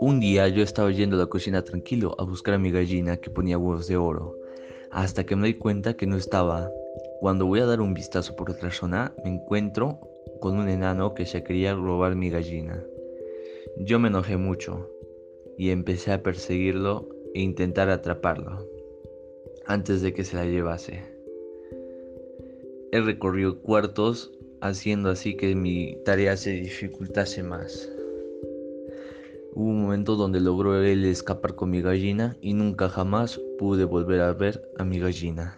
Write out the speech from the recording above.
Un día yo estaba yendo a la cocina tranquilo a buscar a mi gallina que ponía huevos de oro, hasta que me di cuenta que no estaba. Cuando voy a dar un vistazo por otra zona, me encuentro con un enano que se quería robar mi gallina. Yo me enojé mucho y empecé a perseguirlo e intentar atraparlo antes de que se la llevase. He recorrido cuartos haciendo así que mi tarea se dificultase más. Hubo un momento donde logró él escapar con mi gallina y nunca jamás pude volver a ver a mi gallina.